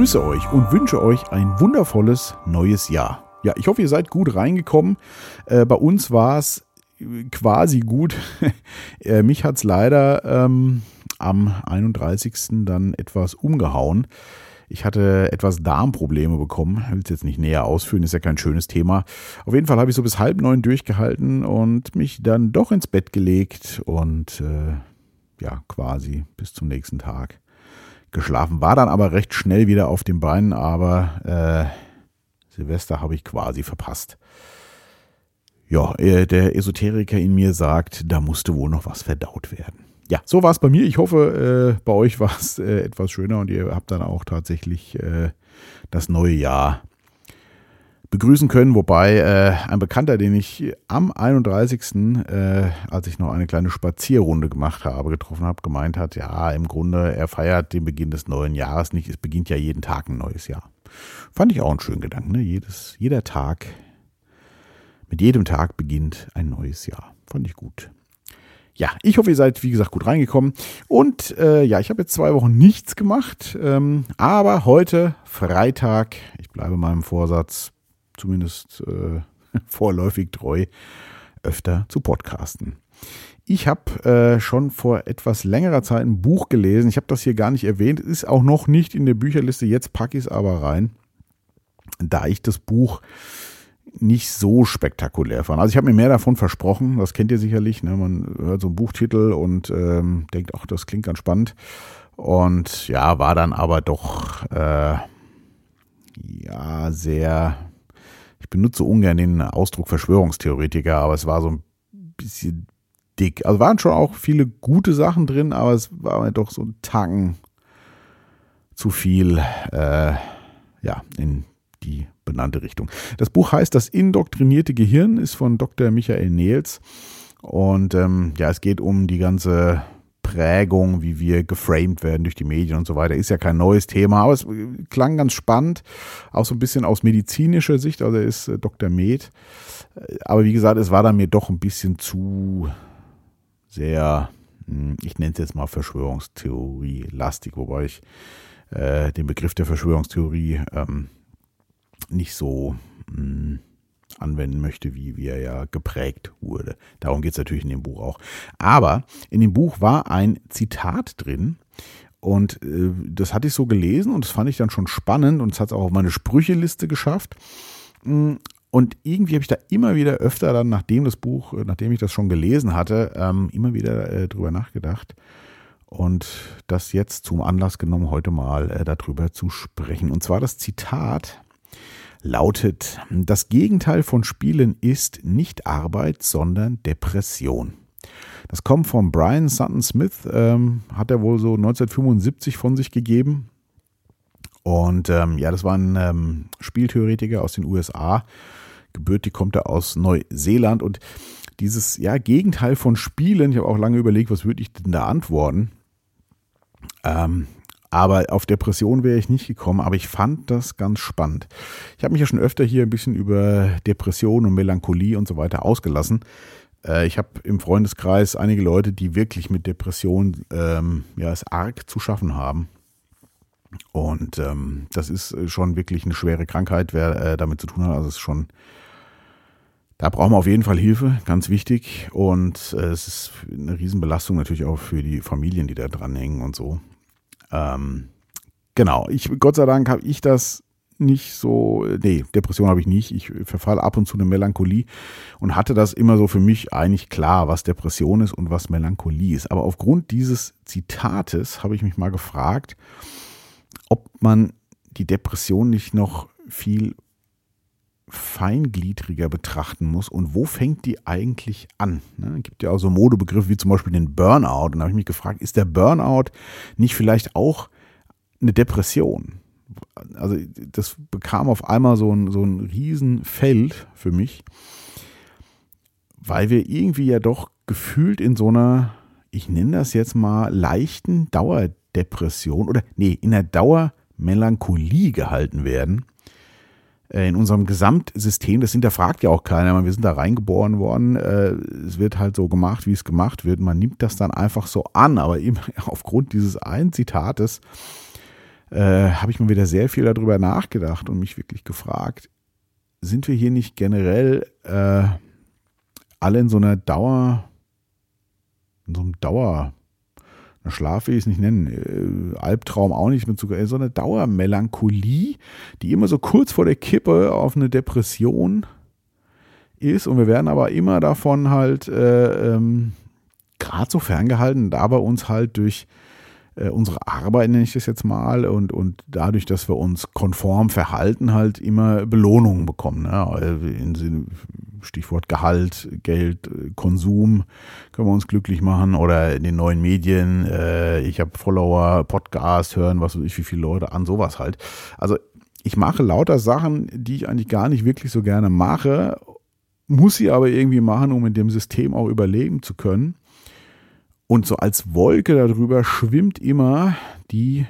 begrüße euch und wünsche euch ein wundervolles neues Jahr. Ja, ich hoffe, ihr seid gut reingekommen. Äh, bei uns war es quasi gut. äh, mich hat es leider ähm, am 31. dann etwas umgehauen. Ich hatte etwas Darmprobleme bekommen. Ich will es jetzt nicht näher ausführen, ist ja kein schönes Thema. Auf jeden Fall habe ich so bis halb neun durchgehalten und mich dann doch ins Bett gelegt und äh, ja, quasi bis zum nächsten Tag geschlafen. War dann aber recht schnell wieder auf den Beinen, aber äh, Silvester habe ich quasi verpasst. Ja, äh, der Esoteriker in mir sagt, da musste wohl noch was verdaut werden. Ja, so war es bei mir. Ich hoffe, äh, bei euch war es äh, etwas schöner und ihr habt dann auch tatsächlich äh, das neue Jahr begrüßen können. Wobei äh, ein Bekannter, den ich am 31., äh, als ich noch eine kleine Spazierrunde gemacht habe, getroffen habe, gemeint hat, ja, im Grunde, er feiert den Beginn des neuen Jahres nicht. Es beginnt ja jeden Tag ein neues Jahr. Fand ich auch einen schönen Gedanken. Ne? Jedes, jeder Tag, mit jedem Tag beginnt ein neues Jahr. Fand ich gut. Ja, ich hoffe, ihr seid, wie gesagt, gut reingekommen. Und äh, ja, ich habe jetzt zwei Wochen nichts gemacht. Ähm, aber heute, Freitag, ich bleibe meinem Vorsatz, zumindest äh, vorläufig treu, öfter zu podcasten. Ich habe äh, schon vor etwas längerer Zeit ein Buch gelesen. Ich habe das hier gar nicht erwähnt. Ist auch noch nicht in der Bücherliste. Jetzt packe ich es aber rein, da ich das Buch nicht so spektakulär fand. Also ich habe mir mehr davon versprochen. Das kennt ihr sicherlich. Ne? Man hört so einen Buchtitel und ähm, denkt, ach, das klingt ganz spannend. Und ja, war dann aber doch äh, ja sehr benutze ungern den Ausdruck Verschwörungstheoretiker, aber es war so ein bisschen dick. Also waren schon auch viele gute Sachen drin, aber es war mir doch so ein Tacken zu viel, äh, ja, in die benannte Richtung. Das Buch heißt Das indoktrinierte Gehirn, ist von Dr. Michael Nehls. Und ähm, ja, es geht um die ganze Prägung, wie wir geframed werden durch die Medien und so weiter, ist ja kein neues Thema, aber es klang ganz spannend, auch so ein bisschen aus medizinischer Sicht, also ist äh, Dr. Med. Äh, aber wie gesagt, es war dann mir doch ein bisschen zu sehr, hm, ich nenne es jetzt mal Verschwörungstheorie lastig, wobei ich äh, den Begriff der Verschwörungstheorie ähm, nicht so mh, hm, anwenden möchte, wie, wie er ja geprägt wurde. Darum geht es natürlich in dem Buch auch. Aber in dem Buch war ein Zitat drin, und äh, das hatte ich so gelesen und das fand ich dann schon spannend und es hat es auch auf meine Sprücheliste geschafft. Mm, und irgendwie habe ich da immer wieder öfter dann, nachdem das Buch, äh, nachdem ich das schon gelesen hatte, ähm, immer wieder äh, drüber nachgedacht. Und das jetzt zum Anlass genommen, heute mal äh, darüber zu sprechen. Und zwar das Zitat lautet, das Gegenteil von Spielen ist nicht Arbeit, sondern Depression. Das kommt von Brian Sutton Smith, ähm, hat er wohl so 1975 von sich gegeben. Und ähm, ja, das war ein ähm, Spieltheoretiker aus den USA. Gebürtig kommt er aus Neuseeland. Und dieses ja, Gegenteil von Spielen, ich habe auch lange überlegt, was würde ich denn da antworten. Ähm, aber auf Depression wäre ich nicht gekommen, aber ich fand das ganz spannend. Ich habe mich ja schon öfter hier ein bisschen über Depression und Melancholie und so weiter ausgelassen. Äh, ich habe im Freundeskreis einige Leute, die wirklich mit Depression ähm, ja, es arg zu schaffen haben. Und ähm, das ist schon wirklich eine schwere Krankheit, wer äh, damit zu tun hat. Also es ist schon, da brauchen wir auf jeden Fall Hilfe, ganz wichtig. Und äh, es ist eine Riesenbelastung natürlich auch für die Familien, die da dranhängen und so. Ähm, genau, ich, Gott sei Dank habe ich das nicht so, nee, Depression habe ich nicht. Ich verfalle ab und zu eine Melancholie und hatte das immer so für mich eigentlich klar, was Depression ist und was Melancholie ist. Aber aufgrund dieses Zitates habe ich mich mal gefragt, ob man die Depression nicht noch viel feingliedriger betrachten muss und wo fängt die eigentlich an? Ne? Es gibt ja auch so Modebegriffe wie zum Beispiel den Burnout. Und da habe ich mich gefragt, ist der Burnout nicht vielleicht auch eine Depression? Also das bekam auf einmal so ein, so ein Riesenfeld für mich, weil wir irgendwie ja doch gefühlt in so einer, ich nenne das jetzt mal, leichten Dauerdepression oder nee, in der Dauermelancholie gehalten werden in unserem Gesamtsystem, das hinterfragt ja auch keiner, wir sind da reingeboren worden, äh, es wird halt so gemacht, wie es gemacht wird, man nimmt das dann einfach so an, aber eben aufgrund dieses einen Zitates äh, habe ich mir wieder sehr viel darüber nachgedacht und mich wirklich gefragt, sind wir hier nicht generell äh, alle in so einer Dauer, in so einem Dauer, eine Schlaf will ich es nicht nennen, äh, Albtraum auch nicht, mit sogar so einer Dauermelancholie, die immer so kurz vor der Kippe auf eine Depression ist. Und wir werden aber immer davon halt äh, ähm, gerade so ferngehalten, da bei uns halt durch unsere Arbeit, nenne ich das jetzt mal, und, und dadurch, dass wir uns konform verhalten, halt immer Belohnungen bekommen. Ne? Stichwort Gehalt, Geld, Konsum können wir uns glücklich machen oder in den neuen Medien, äh, ich habe Follower, Podcast hören, was weiß ich, wie viele Leute an, sowas halt. Also ich mache lauter Sachen, die ich eigentlich gar nicht wirklich so gerne mache, muss sie aber irgendwie machen, um in dem System auch überleben zu können. Und so als Wolke darüber schwimmt immer die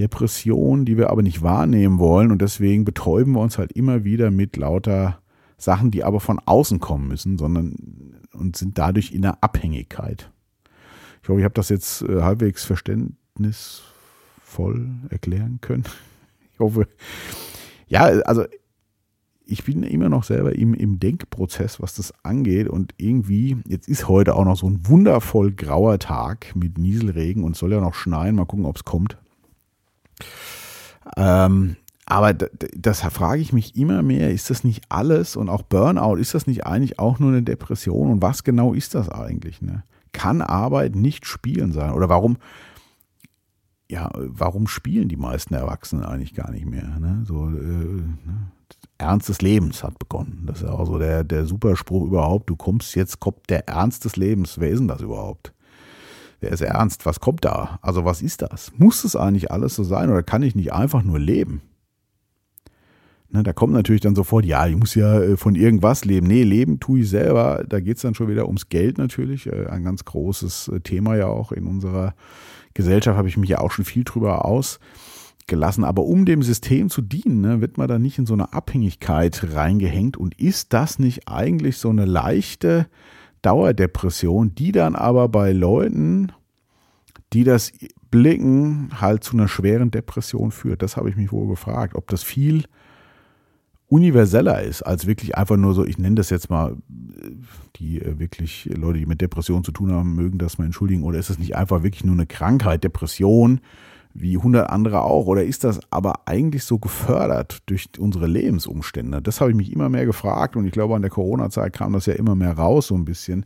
Depression, die wir aber nicht wahrnehmen wollen. Und deswegen betäuben wir uns halt immer wieder mit lauter Sachen, die aber von außen kommen müssen, sondern und sind dadurch in der Abhängigkeit. Ich hoffe, ich habe das jetzt äh, halbwegs verständnisvoll erklären können. Ich hoffe, ja, also ich bin immer noch selber im, im Denkprozess, was das angeht. Und irgendwie, jetzt ist heute auch noch so ein wundervoll grauer Tag mit Nieselregen und soll ja noch schneien. Mal gucken, ob es kommt. Ähm, aber das frage ich mich immer mehr, ist das nicht alles und auch Burnout, ist das nicht eigentlich auch nur eine Depression? Und was genau ist das eigentlich? Ne? Kann Arbeit nicht Spielen sein? Oder warum, ja, warum spielen die meisten Erwachsenen eigentlich gar nicht mehr? Ne? So, äh, ne? Ernst des Lebens hat begonnen. Das ist ja auch so der, der Superspruch überhaupt. Du kommst jetzt, kommt der Ernst des Lebens. Wer ist denn das überhaupt? Wer ist ernst? Was kommt da? Also was ist das? Muss es eigentlich alles so sein oder kann ich nicht einfach nur leben? Ne, da kommt natürlich dann sofort, ja, ich muss ja äh, von irgendwas leben. Nee, leben tue ich selber. Da geht es dann schon wieder ums Geld natürlich. Äh, ein ganz großes äh, Thema ja auch in unserer Gesellschaft, habe ich mich ja auch schon viel drüber aus gelassen. Aber um dem System zu dienen, ne, wird man da nicht in so eine Abhängigkeit reingehängt. Und ist das nicht eigentlich so eine leichte Dauerdepression, die dann aber bei Leuten, die das blicken, halt zu einer schweren Depression führt? Das habe ich mich wohl gefragt, ob das viel universeller ist, als wirklich einfach nur so, ich nenne das jetzt mal, die äh, wirklich Leute, die mit Depressionen zu tun haben, mögen das mal entschuldigen, oder ist es nicht einfach wirklich nur eine Krankheit, Depression, wie 100 andere auch? Oder ist das aber eigentlich so gefördert durch unsere Lebensumstände? Das habe ich mich immer mehr gefragt und ich glaube, an der Corona-Zeit kam das ja immer mehr raus, so ein bisschen,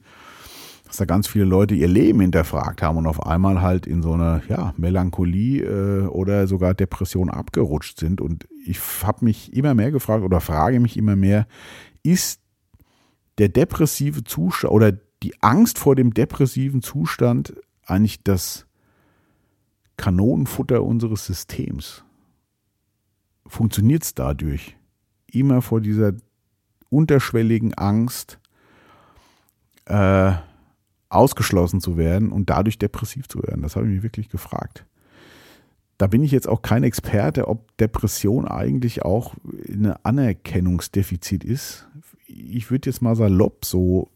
dass da ganz viele Leute ihr Leben hinterfragt haben und auf einmal halt in so eine ja, Melancholie äh, oder sogar Depression abgerutscht sind. Und ich habe mich immer mehr gefragt oder frage mich immer mehr, ist der depressive Zustand oder die Angst vor dem depressiven Zustand eigentlich das Kanonenfutter unseres Systems. Funktioniert es dadurch? Immer vor dieser unterschwelligen Angst, äh, ausgeschlossen zu werden und dadurch depressiv zu werden? Das habe ich mich wirklich gefragt. Da bin ich jetzt auch kein Experte, ob Depression eigentlich auch ein Anerkennungsdefizit ist. Ich würde jetzt mal salopp, so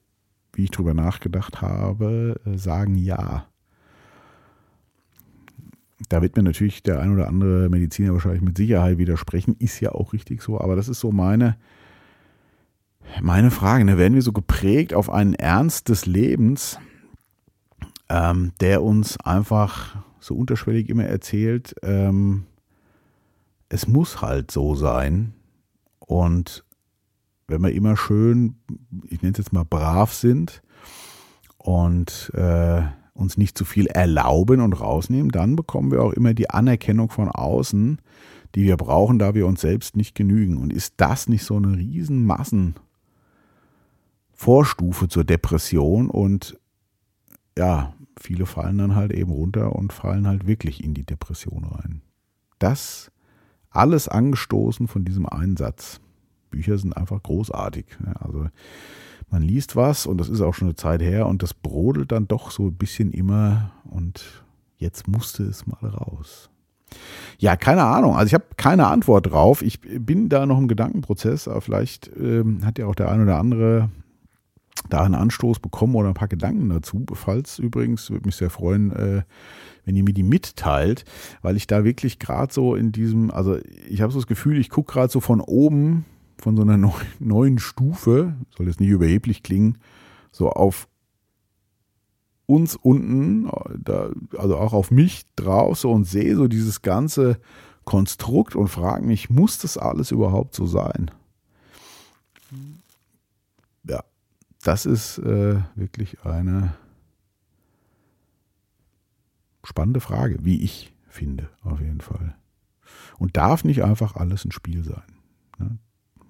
wie ich drüber nachgedacht habe, äh, sagen ja. Da wird mir natürlich der ein oder andere Mediziner wahrscheinlich mit Sicherheit widersprechen. Ist ja auch richtig so, aber das ist so meine, meine Frage. Ne? Werden wir so geprägt auf einen Ernst des Lebens, ähm, der uns einfach so unterschwellig immer erzählt, ähm, es muss halt so sein. Und wenn wir immer schön, ich nenne es jetzt mal brav sind und äh, uns nicht zu viel erlauben und rausnehmen, dann bekommen wir auch immer die Anerkennung von außen, die wir brauchen, da wir uns selbst nicht genügen. Und ist das nicht so eine riesen Massenvorstufe zur Depression? Und ja, viele fallen dann halt eben runter und fallen halt wirklich in die Depression rein. Das alles angestoßen von diesem Einsatz. Bücher sind einfach großartig. Also man liest was und das ist auch schon eine Zeit her und das brodelt dann doch so ein bisschen immer und jetzt musste es mal raus. Ja, keine Ahnung. Also ich habe keine Antwort drauf. Ich bin da noch im Gedankenprozess, aber vielleicht ähm, hat ja auch der ein oder andere da einen Anstoß bekommen oder ein paar Gedanken dazu. Falls übrigens, würde mich sehr freuen, äh, wenn ihr mir die mitteilt, weil ich da wirklich gerade so in diesem, also ich habe so das Gefühl, ich gucke gerade so von oben, von so einer neuen Stufe, soll jetzt nicht überheblich klingen, so auf uns unten, da, also auch auf mich drauf, so und sehe so dieses ganze Konstrukt und frage mich, muss das alles überhaupt so sein? Das ist äh, wirklich eine spannende Frage, wie ich finde, auf jeden Fall. Und darf nicht einfach alles ein Spiel sein. Ne?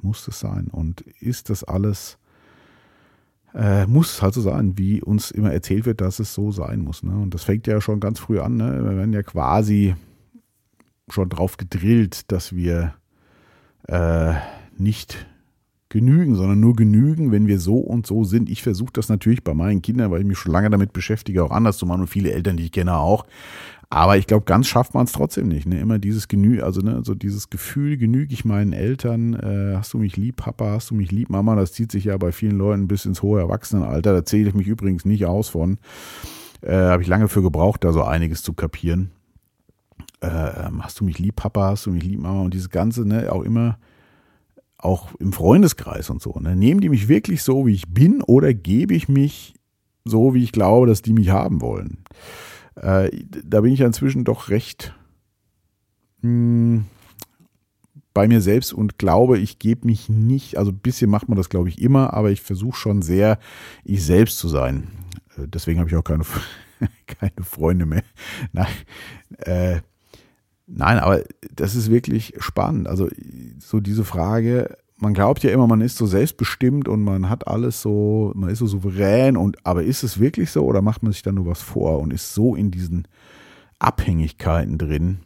Muss es sein? Und ist das alles, äh, muss halt so sein, wie uns immer erzählt wird, dass es so sein muss. Ne? Und das fängt ja schon ganz früh an. Ne? Wir werden ja quasi schon drauf gedrillt, dass wir äh, nicht genügen, sondern nur genügen, wenn wir so und so sind. Ich versuche das natürlich bei meinen Kindern, weil ich mich schon lange damit beschäftige, auch anders zu machen und viele Eltern, die ich kenne, auch. Aber ich glaube, ganz schafft man es trotzdem nicht. Ne? Immer dieses Genü, also ne, so dieses Gefühl, genüge ich meinen Eltern, äh, hast du mich lieb, Papa, hast du mich lieb, Mama, das zieht sich ja bei vielen Leuten bis ins hohe Erwachsenenalter. Da zähle ich mich übrigens nicht aus von. Äh, Habe ich lange für gebraucht, da so einiges zu kapieren. Äh, hast du mich lieb, Papa, hast du mich lieb, Mama und dieses Ganze, ne, auch immer auch im Freundeskreis und so. Ne? Nehmen die mich wirklich so, wie ich bin, oder gebe ich mich so, wie ich glaube, dass die mich haben wollen? Äh, da bin ich inzwischen doch recht mh, hm, bei mir selbst und glaube, ich gebe mich nicht, also ein bisschen macht man das, glaube ich, immer, aber ich versuche schon sehr, ich selbst zu sein. Äh, deswegen habe ich auch keine, keine Freunde mehr. Nein, äh, Nein, aber das ist wirklich spannend. Also so diese Frage, man glaubt ja immer, man ist so selbstbestimmt und man hat alles so, man ist so souverän und aber ist es wirklich so oder macht man sich da nur was vor und ist so in diesen Abhängigkeiten drin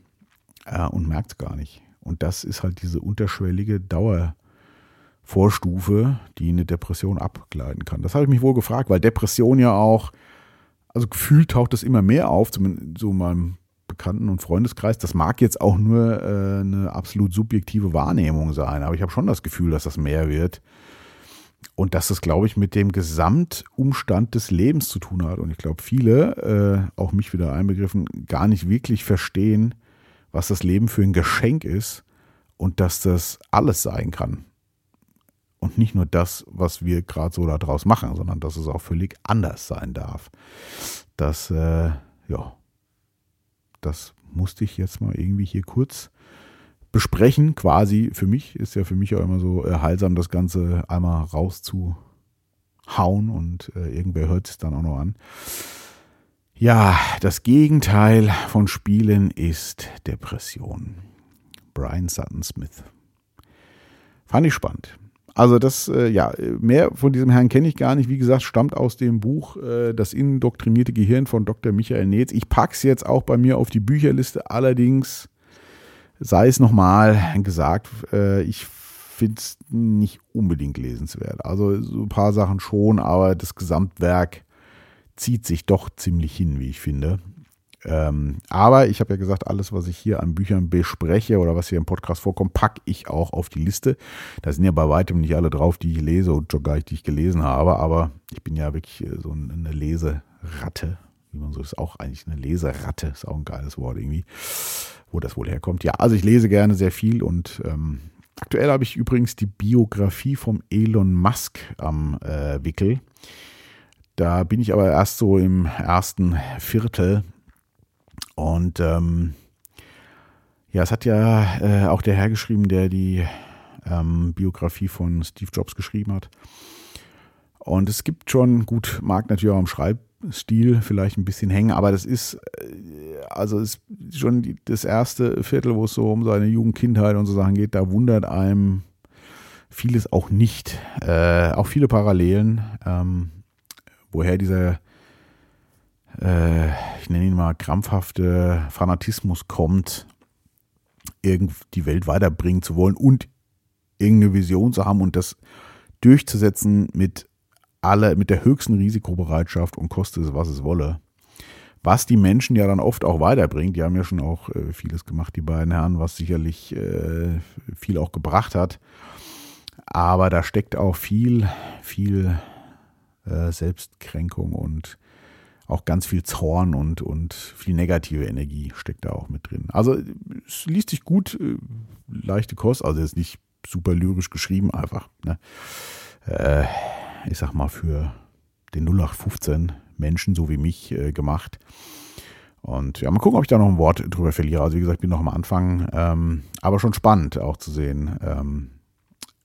äh, und merkt es gar nicht. Und das ist halt diese unterschwellige Dauervorstufe, die eine Depression abgleiten kann. Das habe ich mich wohl gefragt, weil Depression ja auch, also gefühlt taucht das immer mehr auf, zumindest so in meinem Bekannten- und Freundeskreis. Das mag jetzt auch nur äh, eine absolut subjektive Wahrnehmung sein, aber ich habe schon das Gefühl, dass das mehr wird. Und dass das, glaube ich, mit dem Gesamtumstand des Lebens zu tun hat. Und ich glaube, viele, äh, auch mich wieder einbegriffen, gar nicht wirklich verstehen, was das Leben für ein Geschenk ist und dass das alles sein kann. Und nicht nur das, was wir gerade so daraus machen, sondern dass es auch völlig anders sein darf. Das, äh, ja, das musste ich jetzt mal irgendwie hier kurz besprechen. Quasi für mich ist ja für mich auch immer so äh, heilsam, das Ganze einmal rauszuhauen und äh, irgendwer hört es dann auch noch an. Ja, das Gegenteil von Spielen ist Depression. Brian Sutton Smith. Fand ich spannend. Also das, äh, ja, mehr von diesem Herrn kenne ich gar nicht. Wie gesagt, stammt aus dem Buch äh, Das indoktrinierte Gehirn von Dr. Michael Netz. Ich packe es jetzt auch bei mir auf die Bücherliste. Allerdings sei es nochmal gesagt, äh, ich finde es nicht unbedingt lesenswert. Also so ein paar Sachen schon, aber das Gesamtwerk zieht sich doch ziemlich hin, wie ich finde. Ähm, aber ich habe ja gesagt, alles, was ich hier an Büchern bespreche oder was hier im Podcast vorkommt, packe ich auch auf die Liste. Da sind ja bei weitem nicht alle drauf, die ich lese und schon gar nicht, die ich gelesen habe. Aber ich bin ja wirklich äh, so eine Leseratte, wie man so ist, auch eigentlich eine Leseratte, ist auch ein geiles Wort irgendwie, wo das wohl herkommt. Ja, also ich lese gerne sehr viel und ähm, aktuell habe ich übrigens die Biografie vom Elon Musk am äh, Wickel. Da bin ich aber erst so im ersten Viertel und ähm, ja, es hat ja äh, auch der Herr geschrieben, der die ähm, Biografie von Steve Jobs geschrieben hat. Und es gibt schon, gut, mag natürlich auch am Schreibstil vielleicht ein bisschen hängen, aber das ist, äh, also ist schon die, das erste Viertel, wo es so um seine Jugend, Kindheit und so Sachen geht, da wundert einem vieles auch nicht. Äh, auch viele Parallelen, ähm, woher dieser äh, ich nenne ihn mal, krampfhafte Fanatismus kommt, die Welt weiterbringen zu wollen und irgendeine Vision zu haben und das durchzusetzen mit alle, mit der höchsten Risikobereitschaft und koste es, was es wolle. Was die Menschen ja dann oft auch weiterbringt. Die haben ja schon auch äh, vieles gemacht, die beiden Herren, was sicherlich äh, viel auch gebracht hat. Aber da steckt auch viel, viel äh, Selbstkränkung und auch ganz viel Zorn und, und viel negative Energie steckt da auch mit drin. Also es liest sich gut, äh, leichte Kost, also ist nicht super lyrisch geschrieben, einfach. Ne? Äh, ich sag mal, für den 0815 Menschen so wie mich äh, gemacht. Und ja, mal gucken, ob ich da noch ein Wort drüber verliere. Also wie gesagt, ich bin noch am Anfang, ähm, aber schon spannend auch zu sehen, ähm,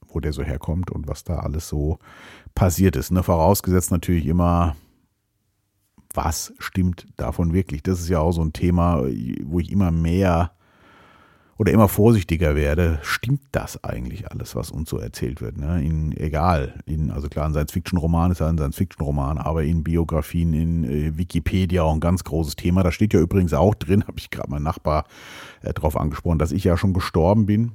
wo der so herkommt und was da alles so passiert ist. Ne? Vorausgesetzt natürlich immer, was stimmt davon wirklich? Das ist ja auch so ein Thema, wo ich immer mehr oder immer vorsichtiger werde, stimmt das eigentlich alles, was uns so erzählt wird? Ne? In, egal, in, also klar, ein Science-Fiction-Roman ist ja ein Science-Fiction-Roman, aber in Biografien, in äh, Wikipedia auch ein ganz großes Thema. Da steht ja übrigens auch drin, habe ich gerade meinen Nachbar äh, drauf angesprochen, dass ich ja schon gestorben bin.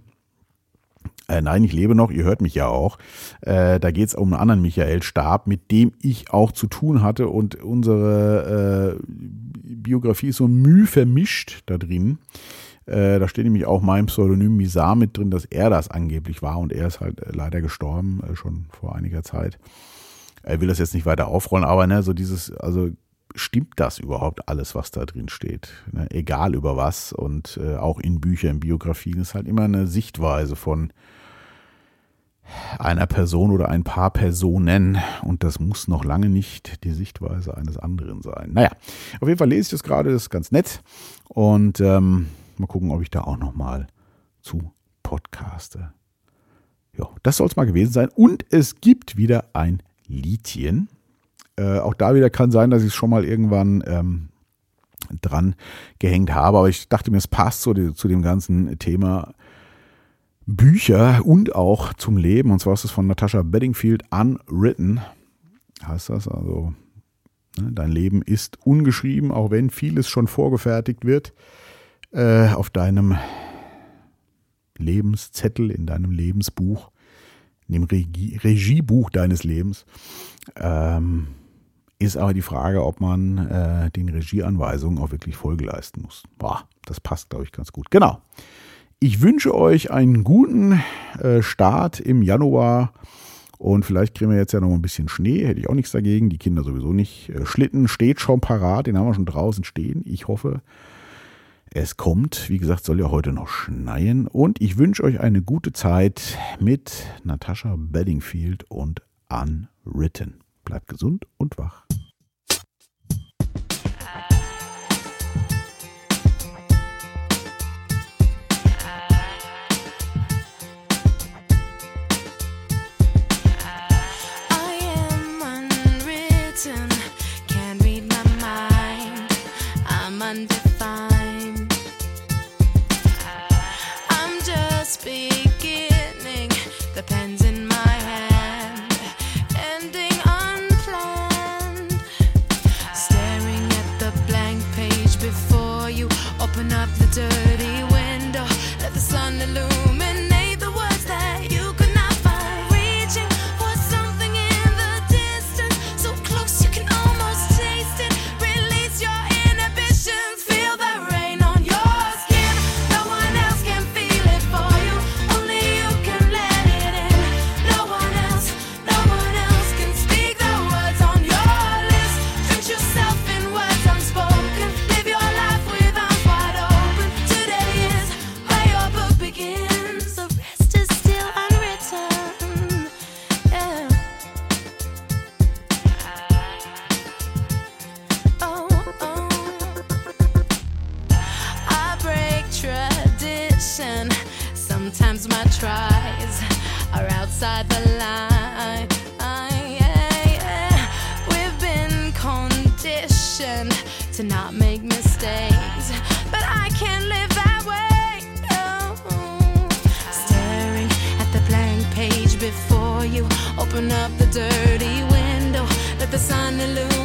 Äh, nein, ich lebe noch, ihr hört mich ja auch. Äh, da geht es um einen anderen Michael Stab, mit dem ich auch zu tun hatte und unsere äh, Biografie ist so müh vermischt da drin. Äh, da steht nämlich auch mein Pseudonym Misar mit drin, dass er das angeblich war und er ist halt äh, leider gestorben, äh, schon vor einiger Zeit. Er will das jetzt nicht weiter aufrollen, aber ne, so dieses, also stimmt das überhaupt alles, was da drin steht? Ne? Egal über was und äh, auch in Büchern, Biografien ist halt immer eine Sichtweise von einer Person oder ein paar Personen und das muss noch lange nicht die Sichtweise eines anderen sein. Naja, auf jeden Fall lese ich das gerade, das ist ganz nett und ähm, Mal gucken, ob ich da auch noch mal zu podcaste. Ja, das soll es mal gewesen sein. Und es gibt wieder ein Liedchen. Äh, auch da wieder kann sein, dass ich es schon mal irgendwann ähm, dran gehängt habe. Aber ich dachte mir, es passt zu, zu dem ganzen Thema Bücher und auch zum Leben. Und zwar ist es von Natasha Bedingfield Unwritten. Heißt das also, ne, dein Leben ist ungeschrieben, auch wenn vieles schon vorgefertigt wird äh, auf deinem Lebenszettel, in deinem Lebensbuch, in dem Regie, Regiebuch deines Lebens, ähm, ist aber die Frage, ob man äh, den Regieanweisungen auch wirklich Folge leisten muss. Boah, das passt, glaube ich, ganz gut. Genau. Ich wünsche euch einen guten äh, Start im Januar. Und vielleicht kriegen wir jetzt ja noch ein bisschen Schnee, hätte ich auch nichts dagegen. Die Kinder sowieso nicht. Äh, Schlitten steht schon parat, den haben wir schon draußen stehen. Ich hoffe, es kommt, wie gesagt, soll ja heute noch schneien und ich wünsche euch eine gute Zeit mit Natascha Bedingfield und Unwritten. Bleibt gesund und wach. Open up the dirty window, let the sun illuminate.